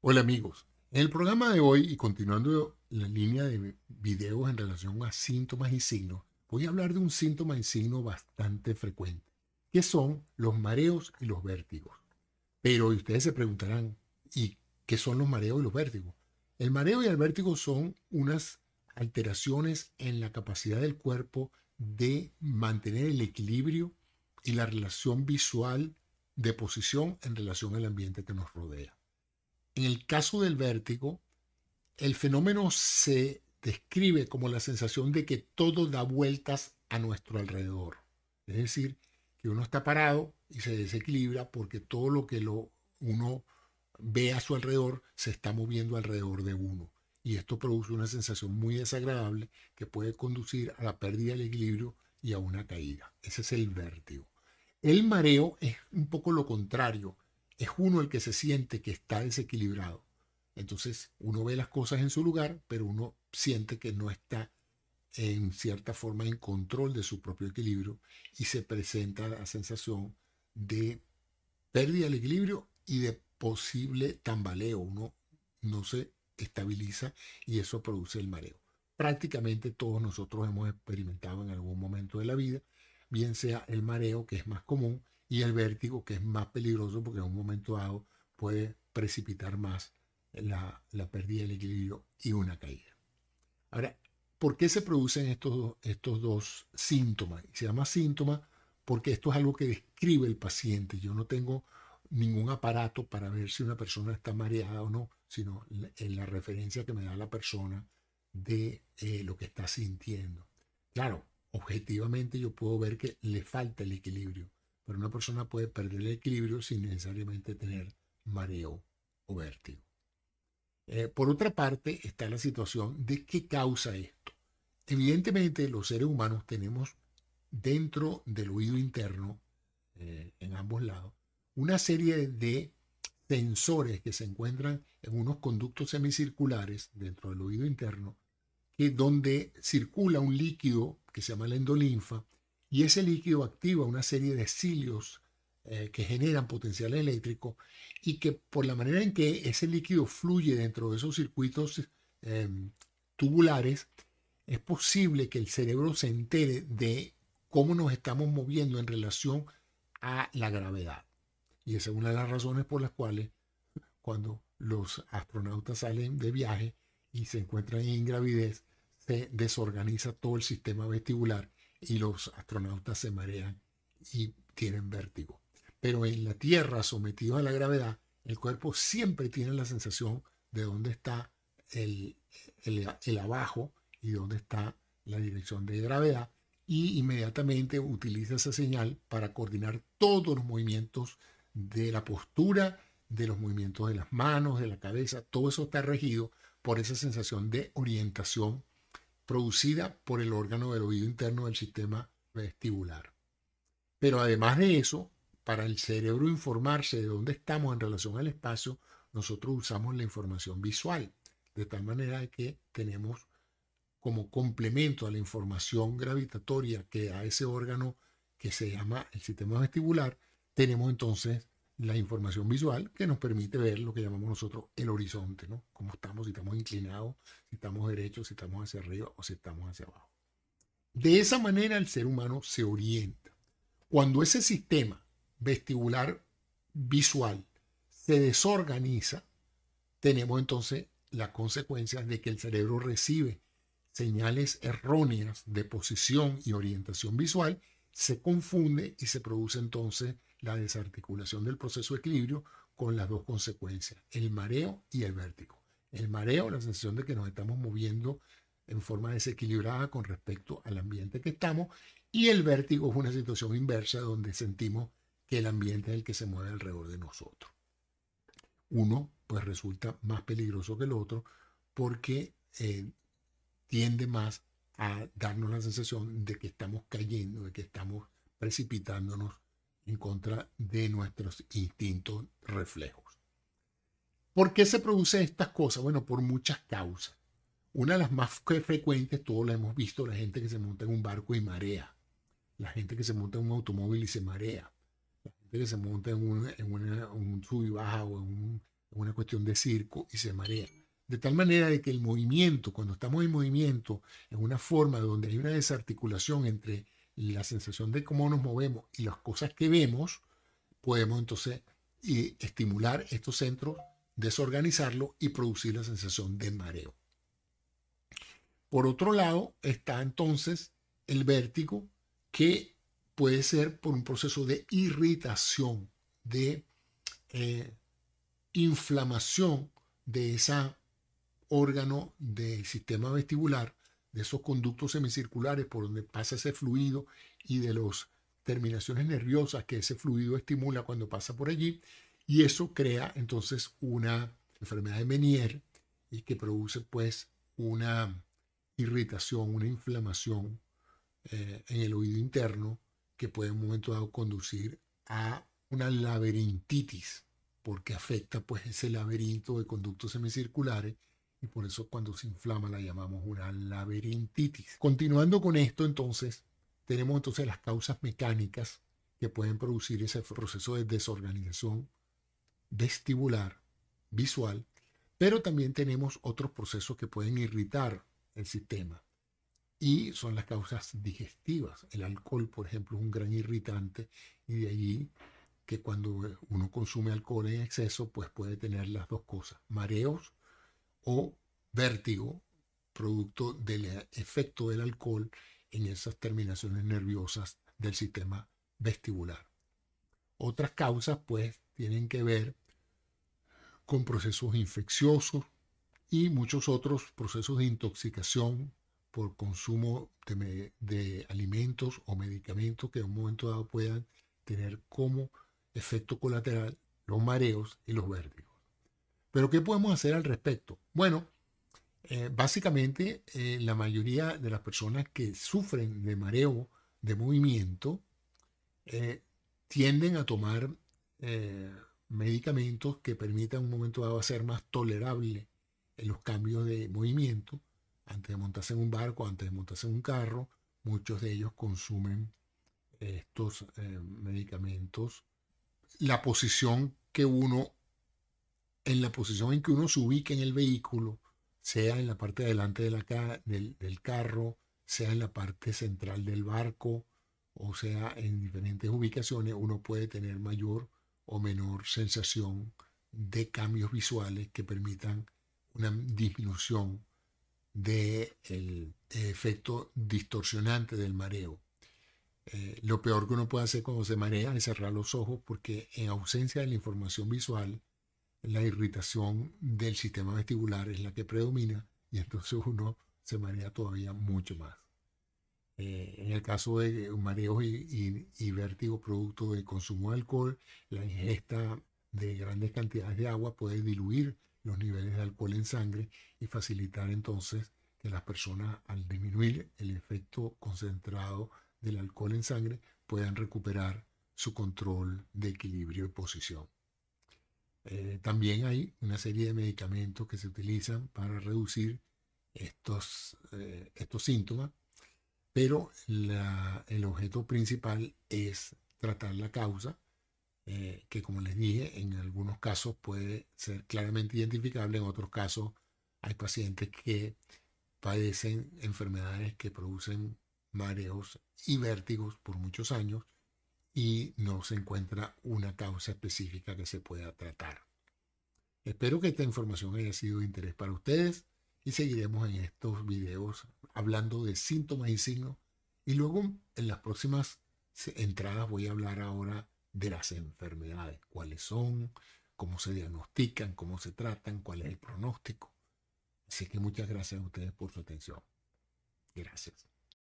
Hola amigos, en el programa de hoy y continuando la línea de videos en relación a síntomas y signos, voy a hablar de un síntoma y signo bastante frecuente, que son los mareos y los vértigos. Pero ustedes se preguntarán, ¿y qué son los mareos y los vértigos? El mareo y el vértigo son unas alteraciones en la capacidad del cuerpo de mantener el equilibrio y la relación visual de posición en relación al ambiente que nos rodea. En el caso del vértigo, el fenómeno se describe como la sensación de que todo da vueltas a nuestro alrededor. Es decir, que uno está parado y se desequilibra porque todo lo que uno ve a su alrededor se está moviendo alrededor de uno. Y esto produce una sensación muy desagradable que puede conducir a la pérdida del equilibrio y a una caída. Ese es el vértigo. El mareo es un poco lo contrario es uno el que se siente que está desequilibrado. Entonces uno ve las cosas en su lugar, pero uno siente que no está en cierta forma en control de su propio equilibrio y se presenta la sensación de pérdida del equilibrio y de posible tambaleo. Uno no se estabiliza y eso produce el mareo. Prácticamente todos nosotros hemos experimentado en algún momento de la vida, bien sea el mareo, que es más común, y el vértigo, que es más peligroso porque en un momento dado puede precipitar más la, pérdida del equilibrio y una caída. Ahora, ¿por qué se producen estos, estos dos síntomas? Se llama síntoma porque esto es algo que describe el paciente. Yo no tengo ningún aparato para ver si una persona está mareada o no, sino en la referencia que me da la persona de eh, lo que está sintiendo. Claro, objetivamente yo puedo ver que le falta el equilibrio, pero una persona puede perder el equilibrio sin necesariamente tener mareo o vértigo. Eh, por otra parte está la situación de qué causa esto. Evidentemente los seres humanos tenemos dentro del oído interno, eh, en ambos lados, una serie de sensores que se encuentran en unos conductos semicirculares dentro del oído interno, que donde circula un líquido que se llama la endolinfa, y ese líquido activa una serie de cilios eh, que generan potencial eléctrico y que por la manera en que ese líquido fluye dentro de esos circuitos em, tubulares, es posible que el cerebro se entere de cómo nos estamos moviendo en relación a la gravedad. Y esa es una de las razones por las cuales cuando los astronautas salen de viaje y se encuentran en ingravidez, se desorganiza todo el sistema vestibular y los astronautas se marean y tienen vértigo. Pero en la Tierra, sometido a la gravedad, el cuerpo siempre tiene la sensación de dónde está el, el, abajo y dónde está la dirección de gravedad y inmediatamente utiliza esa señal para coordinar todos los movimientos de la postura, de los movimientos de las manos, de la cabeza, todo eso está regido por esa sensación de orientación producida por el órgano del oído interno del sistema vestibular. Pero además de eso, para el cerebro informarse de dónde estamos en relación al espacio, nosotros usamos la información visual, de tal manera que tenemos como complemento a la información gravitatoria que da ese órgano que se llama el sistema vestibular, tenemos entonces la información visual que nos permite ver lo que llamamos nosotros el horizonte, ¿no? Cómo estamos, si estamos inclinados, si estamos derechos, si estamos hacia arriba o si estamos hacia abajo. De esa manera el ser humano se orienta. Cuando ese sistema vestibular visual se desorganiza, tenemos entonces la consecuencia de que el cerebro recibe señales erróneas de posición y orientación visual, se confunde y se produce entonces la desarticulación del proceso de equilibrio con las dos consecuencias, el mareo y el vértigo. El mareo, la sensación de que nos estamos moviendo en forma desequilibrada con respecto al ambiente que estamos, y el vértigo es una situación inversa donde sentimos que el ambiente es el que se mueve alrededor de nosotros. Uno, pues resulta más peligroso que el otro porque eh, tiende más a darnos la sensación de que estamos cayendo, de que estamos precipitándonos en contra de nuestros instintos reflejos. ¿Por qué se producen estas cosas? Bueno, por muchas causas. Una de las más frecuentes, todos lo hemos visto, la gente que se monta en un barco y marea. La gente que se monta en un automóvil y se marea. La gente que se monta en, un sub y baja o en un una cuestión de circo y se marea. De tal manera de que el movimiento, cuando estamos en movimiento, en una forma donde hay una desarticulación entre la sensación de cómo nos movemos y las cosas que vemos, podemos entonces estimular estos centros, desorganizarlo y producir la sensación de mareo. Por otro lado está entonces el vértigo que puede ser por un proceso de irritación, de eh, inflamación de ese órgano del sistema vestibular, de esos conductos semicirculares por donde pasa ese fluido y de las terminaciones nerviosas que ese fluido estimula cuando pasa por allí. Y eso crea entonces una enfermedad de Menier y que produce pues una irritación, una inflamación eh, en el oído interno que puede en un momento dado conducir a una laberintitis, porque afecta pues ese laberinto de conductos semicirculares y por eso cuando se inflama la llamamos una laberintitis. Continuando con esto entonces, tenemos entonces las causas mecánicas que pueden producir ese proceso de desorganización vestibular, visual, pero también tenemos otros procesos que pueden irritar el sistema y son las causas digestivas. El alcohol, por ejemplo, es un gran irritante y de allí que cuando uno consume alcohol en exceso, pues puede tener las dos cosas, mareos o vértigo, producto del efecto del alcohol en esas terminaciones nerviosas del sistema vestibular. Otras causas, pues, tienen que ver con procesos infecciosos y muchos otros procesos de intoxicación por consumo de, alimentos o medicamentos que en un momento dado puedan tener como efecto colateral los mareos y los vértigos. Pero ¿qué podemos hacer al respecto? Bueno, eh, básicamente eh, la mayoría de las personas que sufren de mareo de movimiento eh, tienden a tomar medicamentos que permitan en un momento dado hacer más tolerable los cambios de movimiento antes de montarse en un barco, antes de montarse en un carro, muchos de ellos consumen estos medicamentos. La posición que uno, en la posición en que uno se ubica en el vehículo, sea en la parte de adelante de la, del, del carro, sea en la parte central del barco, o sea en diferentes ubicaciones, uno puede tener mayor o menor sensación de cambios visuales que permitan una disminución del efecto distorsionante del mareo. Eh, lo peor que uno puede hacer cuando se marea es cerrar los ojos porque en ausencia de la información visual, la irritación del sistema vestibular es la que predomina y entonces uno se marea todavía mucho más. Eh, en el caso de mareos y, y, producto de consumo de alcohol, la ingesta de grandes cantidades de agua puede diluir los niveles de alcohol en sangre y facilitar entonces que las personas al disminuir el efecto concentrado del alcohol en sangre puedan recuperar su control de equilibrio y posición. Eh, también hay una serie de medicamentos que se utilizan para reducir estos, eh, estos síntomas, pero el objeto principal es tratar la causa eh, que como les dije, en algunos casos puede ser claramente identificable, en otros casos hay pacientes que padecen enfermedades que producen mareos y vértigos por muchos años y no se encuentra una causa específica que se pueda tratar. Espero que esta información haya sido de interés para ustedes y seguiremos en estos videos hablando de síntomas y signos y luego en las próximas entradas voy a hablar ahora de las enfermedades, cuáles son, cómo se diagnostican, cómo se tratan, cuál es el pronóstico. Así que muchas gracias a ustedes por su atención. Gracias.